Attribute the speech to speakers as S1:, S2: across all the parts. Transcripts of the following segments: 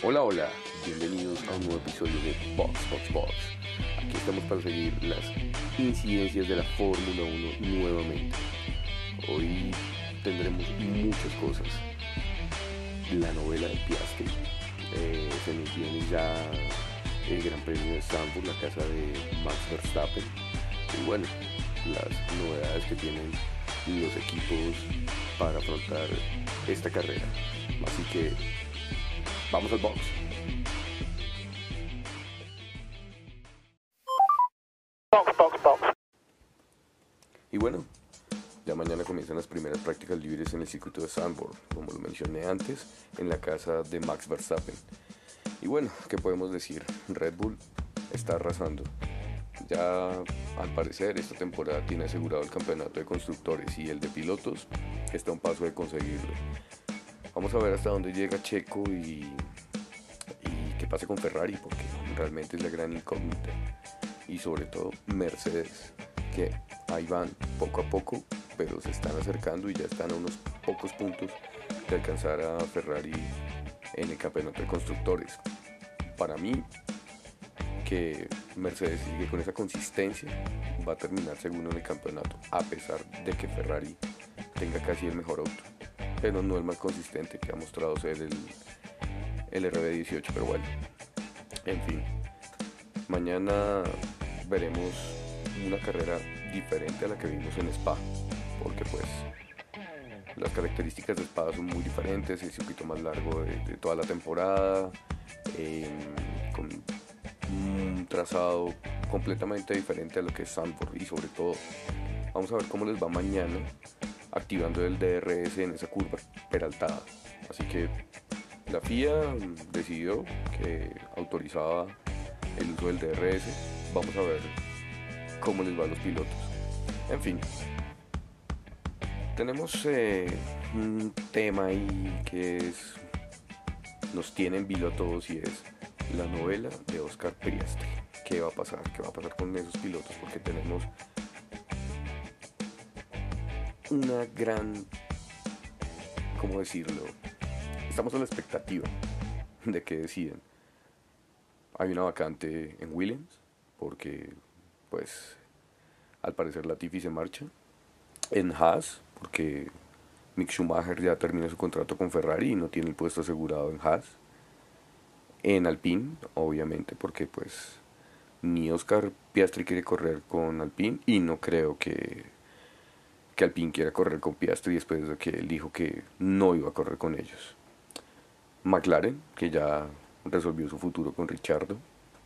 S1: Hola, hola, bienvenidos a un nuevo episodio de Box Box Box. Aquí estamos para seguir las incidencias de la Fórmula 1 nuevamente. Hoy tendremos muchas cosas. La novela de Piastri, eh, se nos viene ya el Gran Premio de Stamford, la casa de Max Verstappen. Y bueno, las novedades que tienen los equipos para afrontar esta carrera. Así que vamos al box. Y bueno, ya mañana comienzan las primeras prácticas libres en el circuito de Sandburg, como lo mencioné antes, en la casa de Max Verstappen. Y bueno, ¿qué podemos decir? Red Bull está arrasando. Ya al parecer esta temporada tiene asegurado el campeonato de constructores y el de pilotos está a un paso de conseguirlo. Vamos a ver hasta dónde llega Checo y, qué pasa con Ferrari, porque realmente es la gran incógnita. Y sobre todo Mercedes, que ahí van poco a poco, pero se están acercando y ya están a unos pocos puntos de alcanzar a Ferrari en el campeonato de constructores. Para mí, que Mercedes sigue con esa consistencia, va a terminar segundo en el campeonato, a pesar de que Ferrari tenga casi el mejor auto, pero no el más consistente que ha mostrado ser el, el RB18, pero bueno, en fin, mañana veremos una carrera diferente a la que vimos en Spa, porque pues las características de Spa son muy diferentes, el circuito más largo de, toda la temporada, eh, con un trazado completamente diferente a lo que es Sanford y sobre todo vamos a ver cómo les va mañana activando el DRS en esa curva peraltada. Así que la FIA decidió que autorizaba el uso del DRS. Vamos a ver cómo les va a los pilotos. En fin, tenemos eh, un tema ahí que es nos tienen vilo a todos y es la novela de Oscar Priestley. ¿Qué va a pasar? ¿Qué va a pasar con esos pilotos? Porque tenemos una gran, ¿cómo decirlo? Estamos a la expectativa de que deciden. Hay una vacante en Williams, porque pues al parecer Latifi se marcha. En Haas, porque Mick Schumacher ya termina su contrato con Ferrari y no tiene el puesto asegurado en Haas. En Alpine, obviamente, porque pues ni Oscar Piastri quiere correr con Alpine y no creo que, que Alpine quiera correr con Piastri después de que él dijo que no iba a correr con ellos. McLaren, que ya resolvió su futuro con Richardo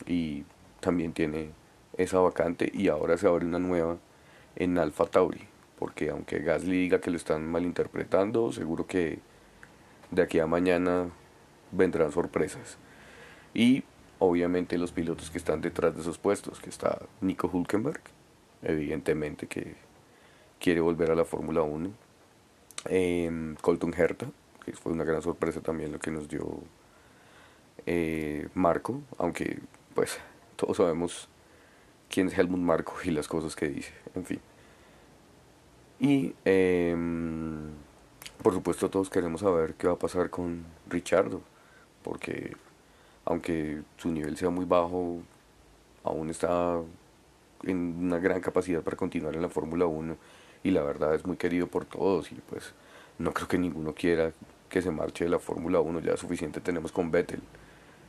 S1: y también tiene esa vacante y ahora se abre una nueva en Alfa Tauri, porque aunque Gasly diga que lo están malinterpretando, seguro que de aquí a mañana vendrán sorpresas. Y obviamente los pilotos que están detrás de esos puestos, que está Nico Hulkenberg, evidentemente que quiere volver a la Fórmula 1. Em, Colton Herta, que fue una gran sorpresa también lo que nos dio eh, Marco, aunque pues todos sabemos quién es Helmut Marco y las cosas que dice, en fin. Y em, por supuesto todos queremos saber qué va a pasar con Richardo, porque aunque su nivel sea muy bajo, aún está en una gran capacidad para continuar en la Fórmula 1 y la verdad es muy querido por todos y pues no creo que ninguno quiera que se marche de la Fórmula 1, ya suficiente tenemos con Vettel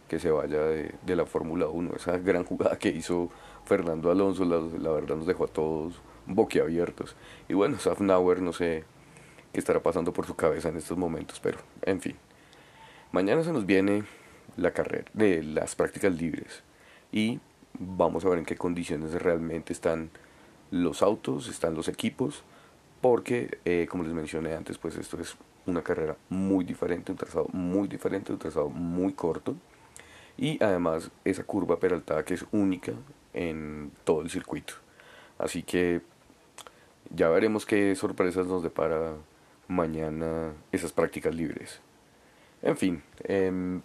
S1: que se vaya de, la Fórmula 1, esa gran jugada que hizo Fernando Alonso, la, verdad nos dejó a todos boquiabiertos y bueno, Safnauer no sé qué estará pasando por su cabeza en estos momentos, pero en fin, mañana se nos viene la carrera, de las prácticas libres. Y vamos a ver en qué condiciones realmente están los autos, están los equipos, porque eh, como les mencioné antes, pues esto es una carrera muy diferente, un trazado muy diferente, un trazado muy corto. Y además esa curva peraltada que es única en todo el circuito. Así que ya veremos qué sorpresas nos depara mañana esas prácticas libres. En fin, eh,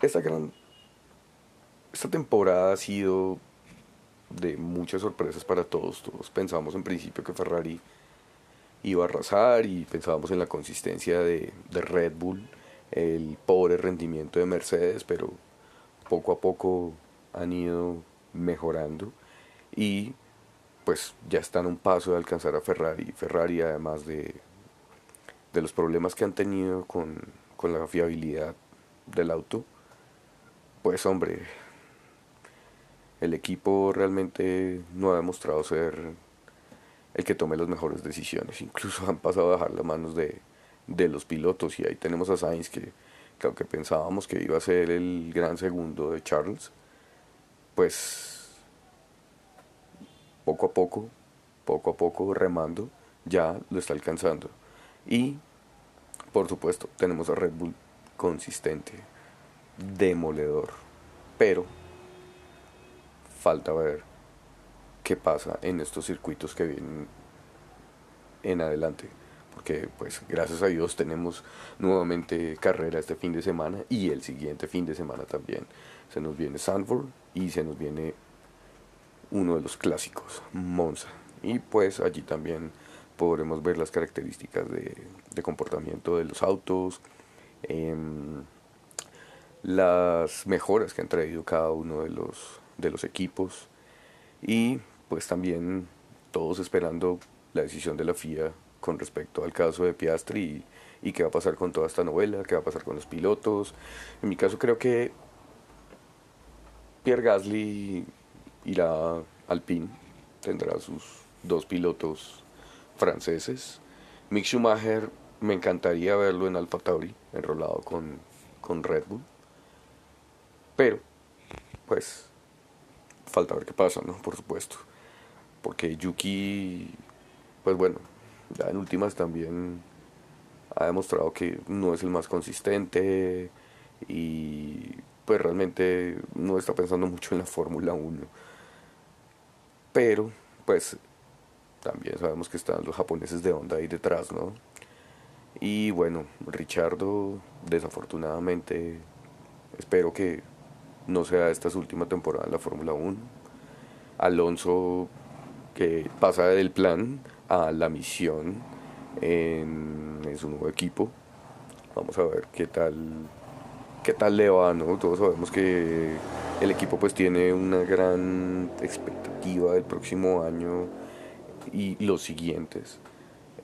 S1: esta gran esta temporada ha sido de muchas sorpresas para todos. Todos pensábamos en principio que Ferrari iba a arrasar y pensábamos en la consistencia de, Red Bull el pobre rendimiento de Mercedes, pero poco a poco han ido mejorando y pues ya están a un paso de alcanzar a Ferrari. Ferrari además de, de los problemas que han tenido con, con la fiabilidad del auto, pues hombre, el equipo realmente no ha demostrado ser el que tome las mejores decisiones. Incluso han pasado a dejar las manos de, de los pilotos y ahí tenemos a Sainz que, que aunque pensábamos que iba a ser el gran segundo de Charles, pues poco a poco, poco a poco remando, ya lo está alcanzando. Y por supuesto tenemos a Red Bull consistente, demoledor, pero falta ver qué pasa en estos circuitos que vienen en adelante porque pues gracias a Dios tenemos nuevamente carrera este fin de semana y el siguiente fin de semana también. Se nos viene Sanford y se nos viene uno de los clásicos, Monza. Y pues allí también podremos ver las características de, comportamiento de los autos, em, las mejoras que han traído cada uno de los, de los equipos y pues también todos esperando la decisión de la FIA con respecto al caso de Piastri y, qué va a pasar con toda esta novela, qué va a pasar con los pilotos. En mi caso creo que Pierre Gasly irá Alpine, tendrá sus dos pilotos franceses. Mick Schumacher me encantaría verlo en Alfa Tauri, enrolado con, con Red Bull. Pero, pues, falta ver qué pasa, ¿no? Por supuesto. Porque Yuki, pues bueno, ya en últimas también ha demostrado que no es el más consistente y pues realmente no está pensando mucho en la Fórmula 1. Pero pues también sabemos que están los japoneses de Honda ahí detrás, ¿no? Y bueno, Richardo desafortunadamente espero que no sea esta su última temporada en la Fórmula 1. Alonso que pasa del plan a la misión en, su nuevo equipo. Vamos a ver qué tal qué tal le va, ¿no? Todos sabemos que el equipo pues tiene una gran expectativa del próximo año y los siguientes.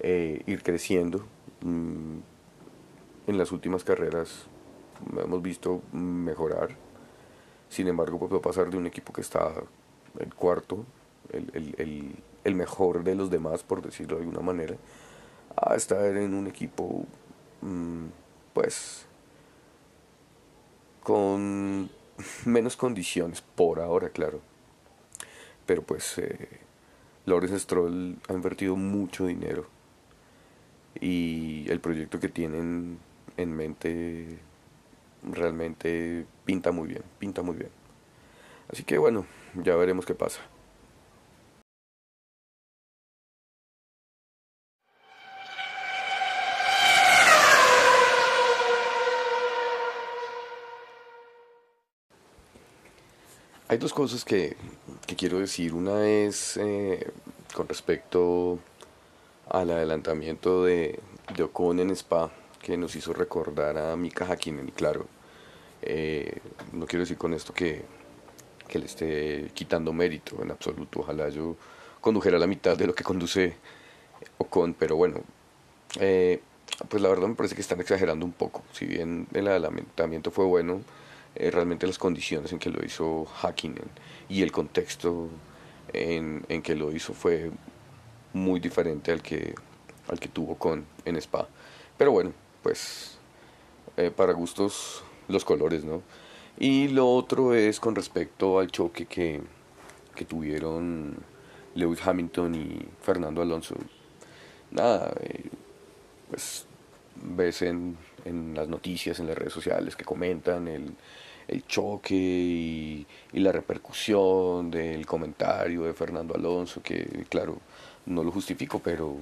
S1: Eh, ir creciendo. Mm, en las últimas carreras hemos visto mejorar. Sin embargo, a pasar de un equipo que está el cuarto, el, el el mejor de los demás, por decirlo de alguna manera, a estar en un equipo, mm, pues, con menos condiciones, por ahora, claro. Pero pues, eh, Lawrence Stroll ha invertido mucho dinero y el proyecto que tienen en mente realmente pinta muy bien, pinta muy bien. Así que bueno, ya veremos qué pasa. Hay dos cosas que, quiero decir. Una es eh, con respecto al adelantamiento de, de, Ocon en Spa, que nos hizo recordar a Mika Hakkinen. Claro, eh, no quiero decir con esto que, que, le esté quitando mérito en absoluto. Ojalá yo condujera la mitad de lo que conduce Ocon, pero bueno, eh, pues la verdad me parece que están exagerando un poco. Si bien el adelantamiento fue bueno, eh, realmente las condiciones en que lo hizo Hakkinen y el contexto en, en, que lo hizo fue muy diferente al que, al que tuvo con en Spa. Pero bueno, pues eh, para gustos los colores, ¿no? Y lo otro es con respecto al choque que, que tuvieron Lewis Hamilton y Fernando Alonso. Nada, eh, pues ves en, en las noticias, en las redes sociales que comentan el, el choque y, la repercusión del comentario de Fernando Alonso, que claro, no lo justifico, pero,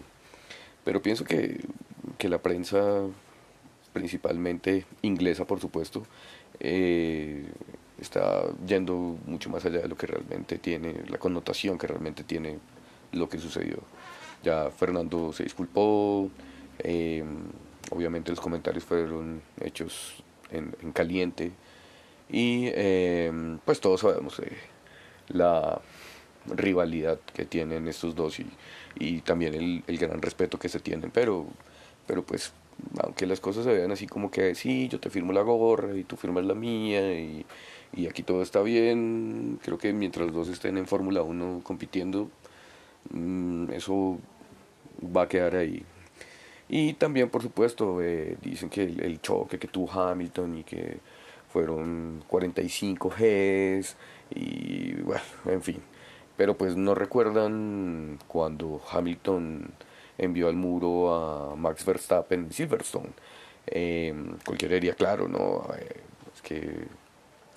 S1: pero pienso que, que la prensa, principalmente inglesa por supuesto, eh, está yendo mucho más allá de lo que realmente tiene, la connotación que realmente tiene lo que sucedió. Ya Fernando se disculpó, eh, obviamente los comentarios fueron hechos en, caliente y em, pues todos sabemos la rivalidad que tienen estos dos y, y también el, el, gran respeto que se tienen, pero, pero pues aunque las cosas se vean así como que sí, yo te firmo la gorra y tú firmas la mía y, y aquí todo está bien, creo que mientras los dos estén en Fórmula 1 compitiendo, mm, eso va a quedar ahí. Y también, por supuesto, eh, dicen que el, choque que tuvo Hamilton y que fueron 45 Gs y bueno, en fin. Pero pues no recuerdan cuando Hamilton envió al muro a Max Verstappen en Silverstone. Eh, cualquiera diría, claro, no, eh, es que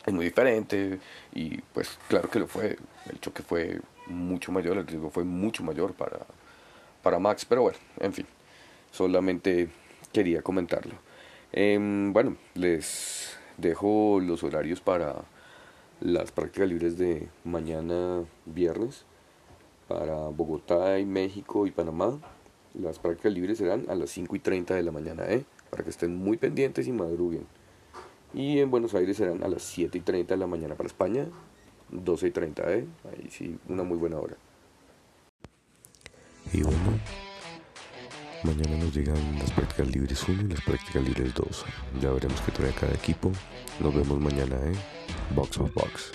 S1: es muy diferente y pues claro que lo fue. El choque fue mucho mayor, el riesgo fue mucho mayor para, para Max, pero bueno, en fin, solamente quería comentarlo. Em, bueno, les dejo los horarios para las prácticas libres de mañana viernes para Bogotá y México y Panamá. Las prácticas libres serán a las 5 y 30 de la mañana, ¿eh? para que estén muy pendientes y madruguen. Y en Buenos Aires serán a las 7 y 30 de la mañana para España, 12 y 30, ¿eh? ahí sí, una muy buena hora.
S2: Y bueno, mañana nos llegan las prácticas libres 1 y las prácticas libres 2. Ya veremos qué trae cada equipo. Nos vemos mañana, ¿eh? Box of Box.